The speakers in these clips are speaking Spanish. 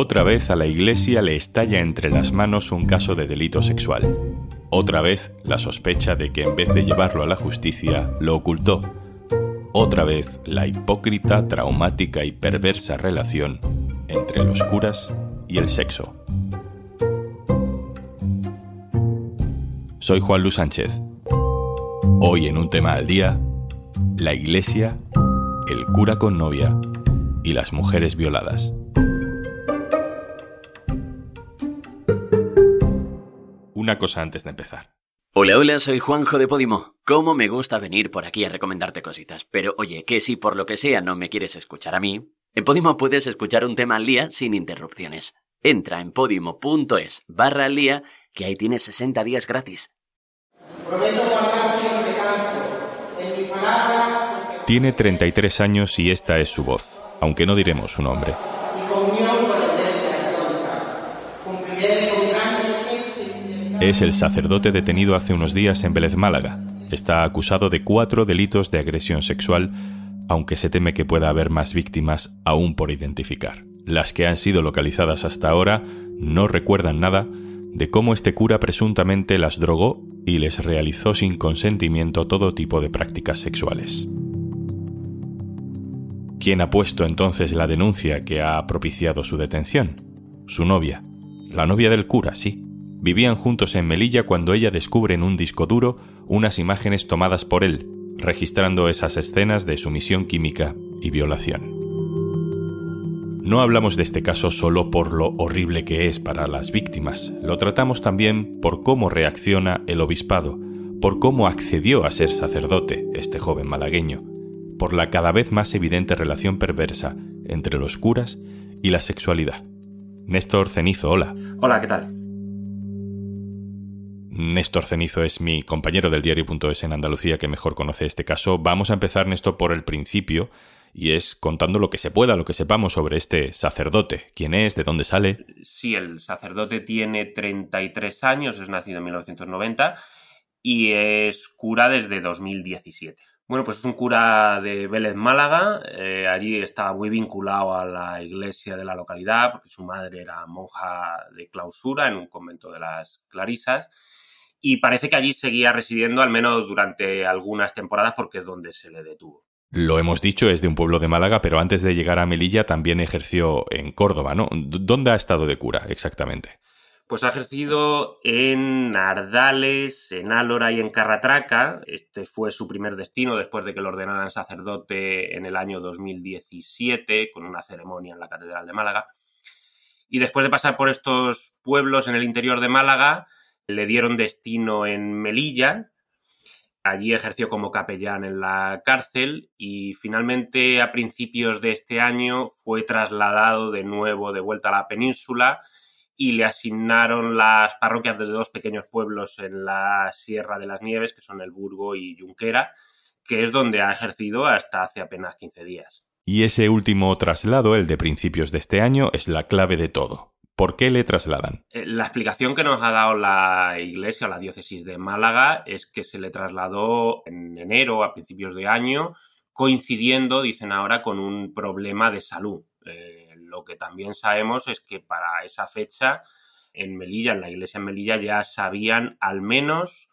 Otra vez a la Iglesia le estalla entre las manos un caso de delito sexual. Otra vez la sospecha de que en vez de llevarlo a la justicia, lo ocultó. Otra vez la hipócrita, traumática y perversa relación entre los curas y el sexo. Soy Juan Luis Sánchez. Hoy en un tema al día, la iglesia, el cura con novia y las mujeres violadas. Una cosa antes de empezar. Hola, hola, soy Juanjo de Podimo. ¿Cómo me gusta venir por aquí a recomendarte cositas? Pero oye, que si por lo que sea no me quieres escuchar a mí, en Podimo puedes escuchar un tema al día sin interrupciones. Entra en podimo.es barra al día, que ahí tienes 60 días gratis. Tiene 33 años y esta es su voz, aunque no diremos su nombre. Es el sacerdote detenido hace unos días en Vélez Málaga. Está acusado de cuatro delitos de agresión sexual, aunque se teme que pueda haber más víctimas aún por identificar. Las que han sido localizadas hasta ahora no recuerdan nada de cómo este cura presuntamente las drogó y les realizó sin consentimiento todo tipo de prácticas sexuales. ¿Quién ha puesto entonces la denuncia que ha propiciado su detención? Su novia. La novia del cura, sí. Vivían juntos en Melilla cuando ella descubre en un disco duro unas imágenes tomadas por él, registrando esas escenas de sumisión química y violación. No hablamos de este caso solo por lo horrible que es para las víctimas, lo tratamos también por cómo reacciona el obispado, por cómo accedió a ser sacerdote este joven malagueño, por la cada vez más evidente relación perversa entre los curas y la sexualidad. Néstor Cenizo, hola. Hola, ¿qué tal? Néstor Cenizo es mi compañero del diario.es en Andalucía que mejor conoce este caso. Vamos a empezar, Néstor, por el principio y es contando lo que se pueda, lo que sepamos sobre este sacerdote. ¿Quién es? ¿De dónde sale? Sí, el sacerdote tiene 33 años, es nacido en 1990 y es cura desde 2017. Bueno, pues es un cura de Vélez Málaga, eh, allí estaba muy vinculado a la iglesia de la localidad, porque su madre era monja de clausura en un convento de las Clarisas, y parece que allí seguía residiendo al menos durante algunas temporadas porque es donde se le detuvo. Lo hemos dicho, es de un pueblo de Málaga, pero antes de llegar a Melilla también ejerció en Córdoba, ¿no? ¿Dónde ha estado de cura exactamente? Pues ha ejercido en Ardales, en Álora y en Carratraca. Este fue su primer destino después de que lo ordenaran sacerdote en el año 2017 con una ceremonia en la Catedral de Málaga. Y después de pasar por estos pueblos en el interior de Málaga, le dieron destino en Melilla, Allí ejerció como capellán en la cárcel y finalmente a principios de este año fue trasladado de nuevo de vuelta a la península y le asignaron las parroquias de dos pequeños pueblos en la Sierra de las Nieves, que son el Burgo y Junquera, que es donde ha ejercido hasta hace apenas 15 días. Y ese último traslado, el de principios de este año, es la clave de todo. ¿Por qué le trasladan? Eh, la explicación que nos ha dado la Iglesia, la diócesis de Málaga, es que se le trasladó en enero, a principios de año, coincidiendo, dicen ahora, con un problema de salud. Eh, lo que también sabemos es que para esa fecha, en Melilla, en la iglesia en Melilla, ya sabían al menos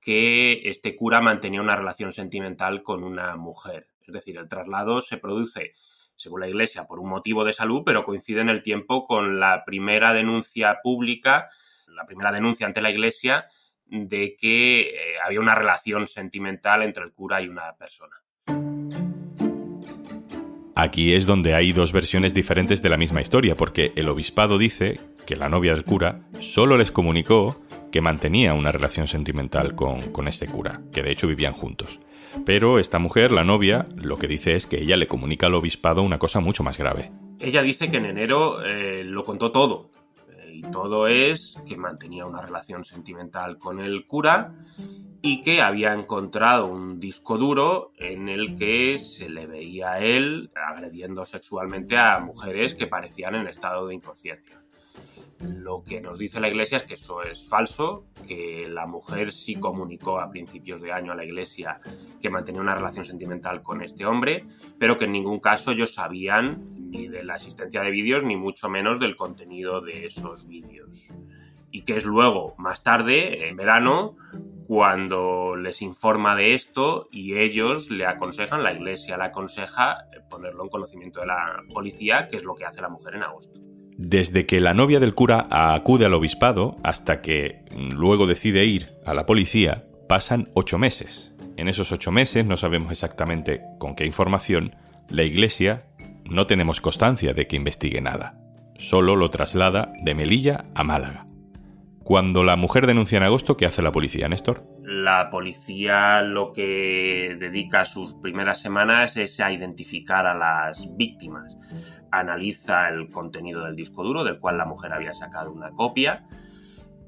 que este cura mantenía una relación sentimental con una mujer. Es decir, el traslado se produce según la Iglesia, por un motivo de salud, pero coincide en el tiempo con la primera denuncia pública, la primera denuncia ante la Iglesia de que eh, había una relación sentimental entre el cura y una persona. Aquí es donde hay dos versiones diferentes de la misma historia, porque el obispado dice que la novia del cura solo les comunicó que mantenía una relación sentimental con, con este cura, que de hecho vivían juntos. Pero esta mujer, la novia, lo que dice es que ella le comunica al obispado una cosa mucho más grave. Ella dice que en enero eh, lo contó todo. Y todo es que mantenía una relación sentimental con el cura y que había encontrado un disco duro en el que se le veía a él agrediendo sexualmente a mujeres que parecían en estado de inconsciencia. Lo que nos dice la Iglesia es que eso es falso, que la mujer sí comunicó a principios de año a la Iglesia que mantenía una relación sentimental con este hombre, pero que en ningún caso ellos sabían ni de la existencia de vídeos, ni mucho menos del contenido de esos vídeos. Y que es luego, más tarde, en verano, cuando les informa de esto y ellos le aconsejan, la iglesia le aconseja ponerlo en conocimiento de la policía, que es lo que hace la mujer en agosto. Desde que la novia del cura acude al obispado hasta que luego decide ir a la policía, pasan ocho meses. En esos ocho meses no sabemos exactamente con qué información la iglesia no tenemos constancia de que investigue nada. Solo lo traslada de Melilla a Málaga. Cuando la mujer denuncia en agosto, ¿qué hace la policía, Néstor? La policía lo que dedica sus primeras semanas es a identificar a las víctimas analiza el contenido del disco duro, del cual la mujer había sacado una copia,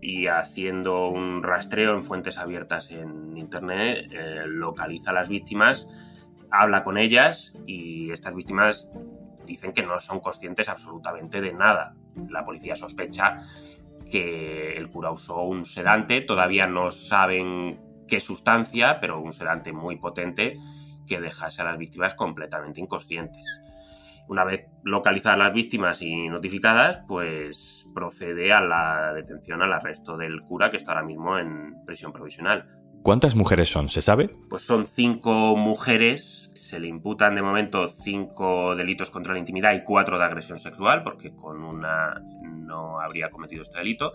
y haciendo un rastreo en fuentes abiertas en Internet, eh, localiza a las víctimas, habla con ellas y estas víctimas dicen que no son conscientes absolutamente de nada. La policía sospecha que el cura usó un sedante, todavía no saben qué sustancia, pero un sedante muy potente que dejase a las víctimas completamente inconscientes. Una vez localizadas las víctimas y notificadas, pues procede a la detención, al arresto del cura que está ahora mismo en prisión provisional. ¿Cuántas mujeres son? ¿Se sabe? Pues son cinco mujeres. Se le imputan de momento cinco delitos contra la intimidad y cuatro de agresión sexual, porque con una no habría cometido este delito.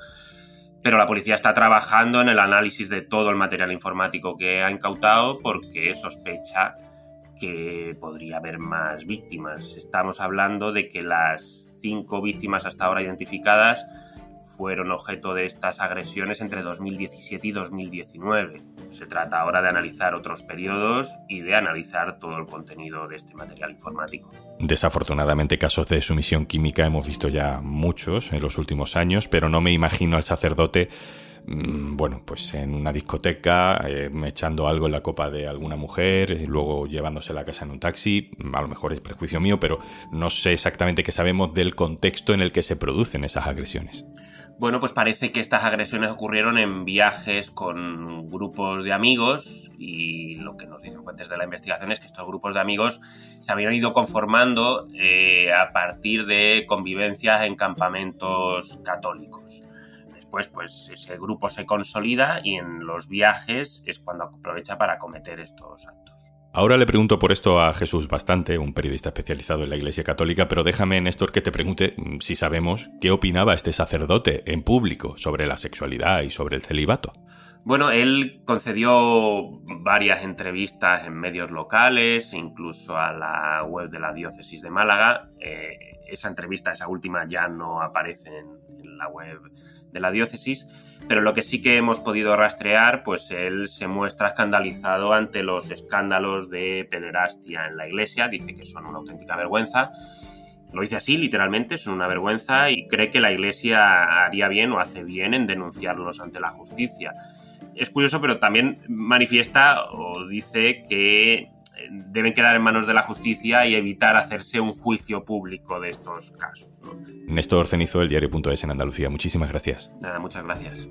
Pero la policía está trabajando en el análisis de todo el material informático que ha incautado porque sospecha que podría haber más víctimas. Estamos hablando de que las cinco víctimas hasta ahora identificadas fueron objeto de estas agresiones entre 2017 y 2019. Se trata ahora de analizar otros periodos y de analizar todo el contenido de este material informático. Desafortunadamente casos de sumisión química hemos visto ya muchos en los últimos años, pero no me imagino al sacerdote Mm, bueno, pues en una discoteca, eh, echando algo en la copa de alguna mujer, y luego llevándose a la casa en un taxi, a lo mejor es prejuicio mío, pero no sé exactamente qué sabemos del contexto en el que se producen esas agresiones. Bueno, pues parece que estas agresiones ocurrieron en viajes con grupos de amigos y lo que nos dicen fuentes de la investigación es que estos grupos de amigos se habían ido conformando eh, a partir de convivencias en campamentos católicos pues, pues ese grupo se consolida y en los viajes es cuando aprovecha para cometer estos actos. Ahora le pregunto por esto a Jesús Bastante, un periodista especializado en la Iglesia Católica, pero déjame, Néstor, que te pregunte mm, si sabemos qué opinaba este sacerdote en público sobre la sexualidad y sobre el celibato. Bueno, él concedió varias entrevistas en medios locales, incluso a la web de la diócesis de Málaga. Eh, esa entrevista, esa última, ya no aparece en la web de la diócesis, pero lo que sí que hemos podido rastrear, pues él se muestra escandalizado ante los escándalos de pederastia en la iglesia, dice que son una auténtica vergüenza. Lo dice así, literalmente, son una vergüenza y cree que la iglesia haría bien o hace bien en denunciarlos ante la justicia. Es curioso, pero también manifiesta o dice que deben quedar en manos de la justicia y evitar hacerse un juicio público de estos casos. Néstor Cenizo, el diario.es en Andalucía. Muchísimas gracias. Nada, muchas gracias.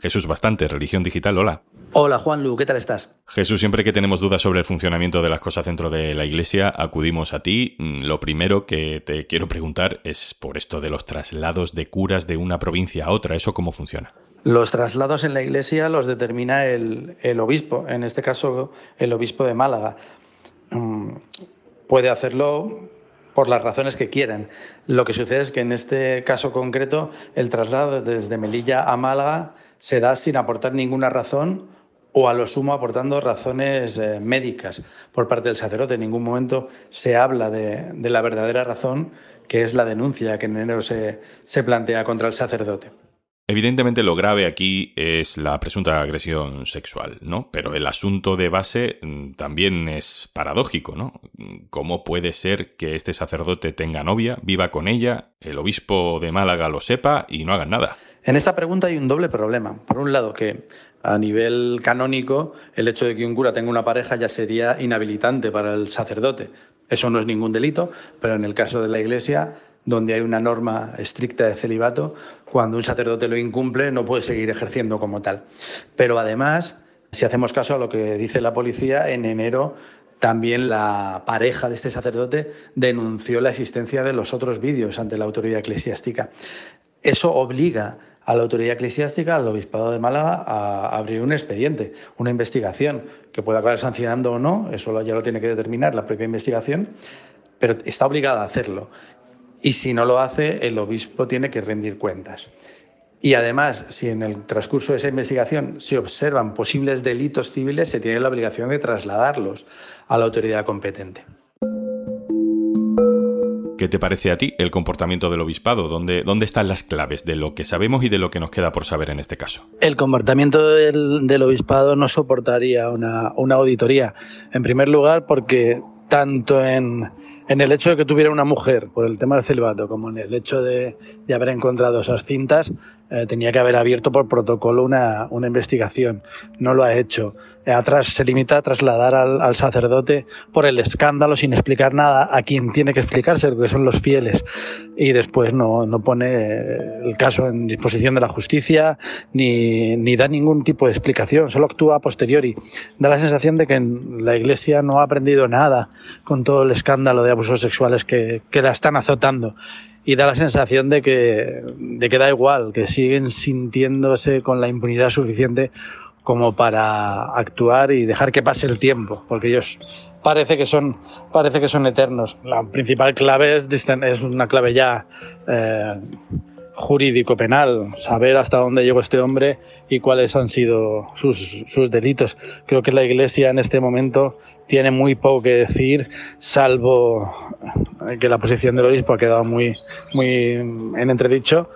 Jesús Bastante, Religión Digital, hola. Hola Juan Lu, ¿qué tal estás? Jesús, siempre que tenemos dudas sobre el funcionamiento de las cosas dentro de la iglesia, acudimos a ti. Mm, lo primero que te quiero preguntar es por esto de los traslados de curas de una provincia a otra. ¿Eso cómo funciona? Los traslados en la iglesia los determina el, obispo, en este caso el obispo de Málaga. Mm, puede hacerlo por las razones que quieran. Lo que sucede es que en este caso concreto el traslado desde Melilla a Málaga se da sin aportar ninguna razón o a lo sumo aportando razones eh, médicas por parte del sacerdote. En ningún momento se habla de, la verdadera razón, que es la denuncia que en enero se plantea contra el sacerdote. Evidentemente lo grave aquí es la presunta agresión sexual, ¿no? Pero el asunto de base mm, también es paradójico, ¿no? ¿Cómo puede ser que este sacerdote tenga novia, viva con ella, el obispo de Málaga lo sepa y no haga nada? En esta pregunta hay un doble problema. Por un lado, que a nivel canónico, el hecho de que un cura tenga una pareja ya sería inhabilitante para el sacerdote, Eso no es ningún delito, pero en el caso de la Iglesia, donde hay una norma estricta de celibato, cuando un sacerdote lo incumple no puede seguir ejerciendo como tal. Pero además, si hacemos caso a lo que dice la policía, en enero también la pareja de este sacerdote denunció la existencia de los otros vídeos ante la autoridad eclesiástica. Eso obliga a la autoridad eclesiástica, al obispado de Málaga, a abrir un expediente, una investigación, que pueda acabar sancionando o no, eso ya lo tiene que determinar la propia investigación, pero está obligada a hacerlo. Y si no lo hace, el obispo tiene que rendir cuentas. Y además, si en el transcurso de esa investigación se observan posibles delitos civiles, se tiene la obligación de trasladarlos a la autoridad competente. ¿Qué te parece a ti el comportamiento del obispado? ¿Dónde, ¿Dónde, están las claves de lo que sabemos y de lo que nos queda por saber en este caso? El comportamiento del, del obispado no soportaría una, una, auditoría. En primer lugar, porque tanto en, en, el hecho de que tuviera una mujer por el tema del celibato como en el hecho de, de haber encontrado esas cintas, eh, tenía que haber abierto por protocolo una, una investigación. No lo ha hecho. Atrás se limita a trasladar al, al, sacerdote por el escándalo sin explicar nada a quien tiene que explicarse, que son los fieles. Y después no, no pone el caso en disposición de la justicia ni, ni da ningún tipo de explicación, solo actúa a posteriori. Da la sensación de que la Iglesia no ha aprendido nada con todo el escándalo de abusos sexuales que, que la están azotando y da la sensación de que, de que da igual, que siguen sintiéndose con la impunidad suficiente como para actuar y dejar que pase el tiempo, porque ellos parece que son, parece que son eternos. La principal clave es, es una clave ya eh, jurídico penal, saber hasta dónde llegó este hombre y cuáles han sido sus, sus, delitos. Creo que la Iglesia en este momento tiene muy poco que decir, salvo que la posición del obispo ha quedado muy, muy en entredicho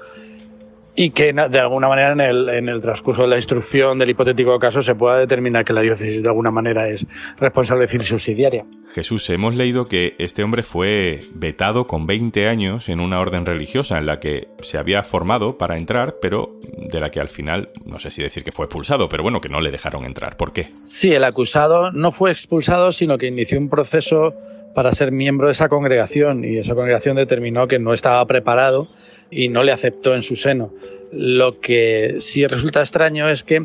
y que de alguna manera en el, en el, transcurso de la instrucción del hipotético caso se pueda determinar que la diócesis de alguna manera es responsable civil subsidiaria. Jesús, hemos leído que este hombre fue vetado con 20 años en una orden religiosa en la que se había formado para entrar, pero de la que al final, no sé si decir que fue expulsado, pero bueno, que no le dejaron entrar. ¿Por qué? Sí, el acusado no fue expulsado, sino que inició un proceso para ser miembro de esa congregación y esa congregación determinó que no estaba preparado y no le aceptó en su seno. Lo que sí resulta extraño es que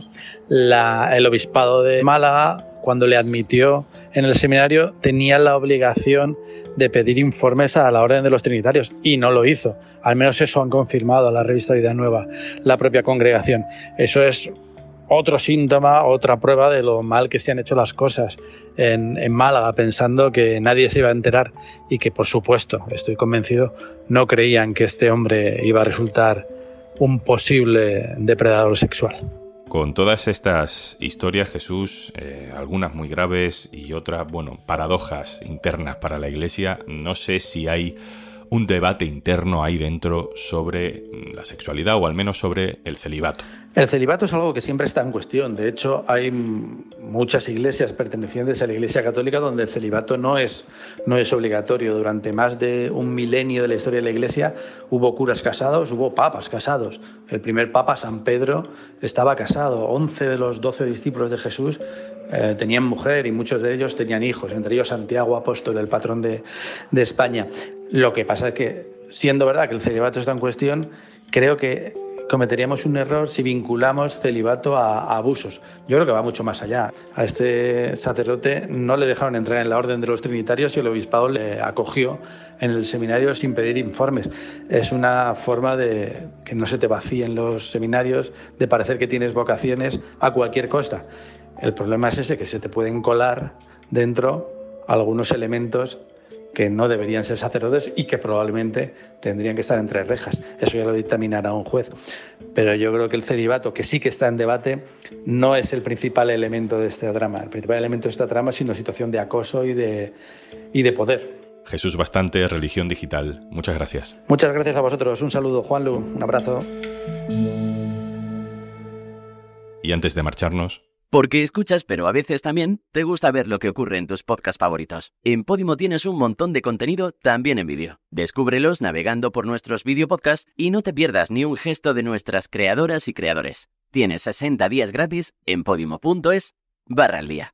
el obispado de Málaga, cuando le admitió en el seminario, tenía la obligación de pedir informes a la Orden de los Trinitarios y no lo hizo. Al menos eso han confirmado a la revista Vida Nueva, la propia congregación. Eso es otro síntoma, otra prueba de lo mal que se han hecho las cosas en, Málaga, pensando que nadie se iba a enterar y que, por supuesto, estoy convencido, no creían que este hombre iba a resultar un posible depredador sexual. Con todas estas historias, Jesús, eh, algunas muy graves y otras, bueno, paradojas internas para la Iglesia, no sé si hay un debate interno ahí dentro sobre la sexualidad o al menos sobre el celibato. El celibato es algo que siempre está en cuestión. De hecho, hay muchas iglesias pertenecientes a la Iglesia Católica donde el celibato no es, no es obligatorio. Durante más de un milenio de la historia de la Iglesia hubo curas casados, hubo papas casados. El primer papa, San Pedro, estaba casado. Once de los doce discípulos de Jesús eh, tenían mujer y muchos de ellos tenían hijos, entre ellos Santiago Apóstol, el patrón de, de España. Lo que pasa es que, siendo verdad que el celibato está en cuestión, creo que cometeríamos un error si vinculamos celibato a, abusos. Yo creo que va mucho más allá. A este sacerdote no le dejaron entrar en la orden de los trinitarios y el obispado le acogió en el seminario sin pedir informes. Es una forma de que no se te vacíen los seminarios, de parecer que tienes vocaciones a cualquier costa. El problema es ese, que se te pueden colar dentro algunos elementos que no deberían ser sacerdotes y que probablemente tendrían que estar entre rejas. Eso ya lo dictaminará un juez. Pero yo creo que el celibato, que sí que está en debate, no es el principal elemento de este drama. El principal elemento de esta trama es una situación de acoso y de, y de poder. Jesús Bastante, Religión Digital. Muchas gracias. Muchas gracias a vosotros. Un saludo, Juanlu. Un abrazo. Y antes de marcharnos, porque escuchas, pero a veces también te gusta ver lo que ocurre en tus podcasts favoritos. En Podimo tienes un montón de contenido también en vídeo. Descúbrelos navegando por nuestros video podcasts y no te pierdas ni un gesto de nuestras creadoras y creadores. Tienes 60 días gratis en podimo.es barra al día.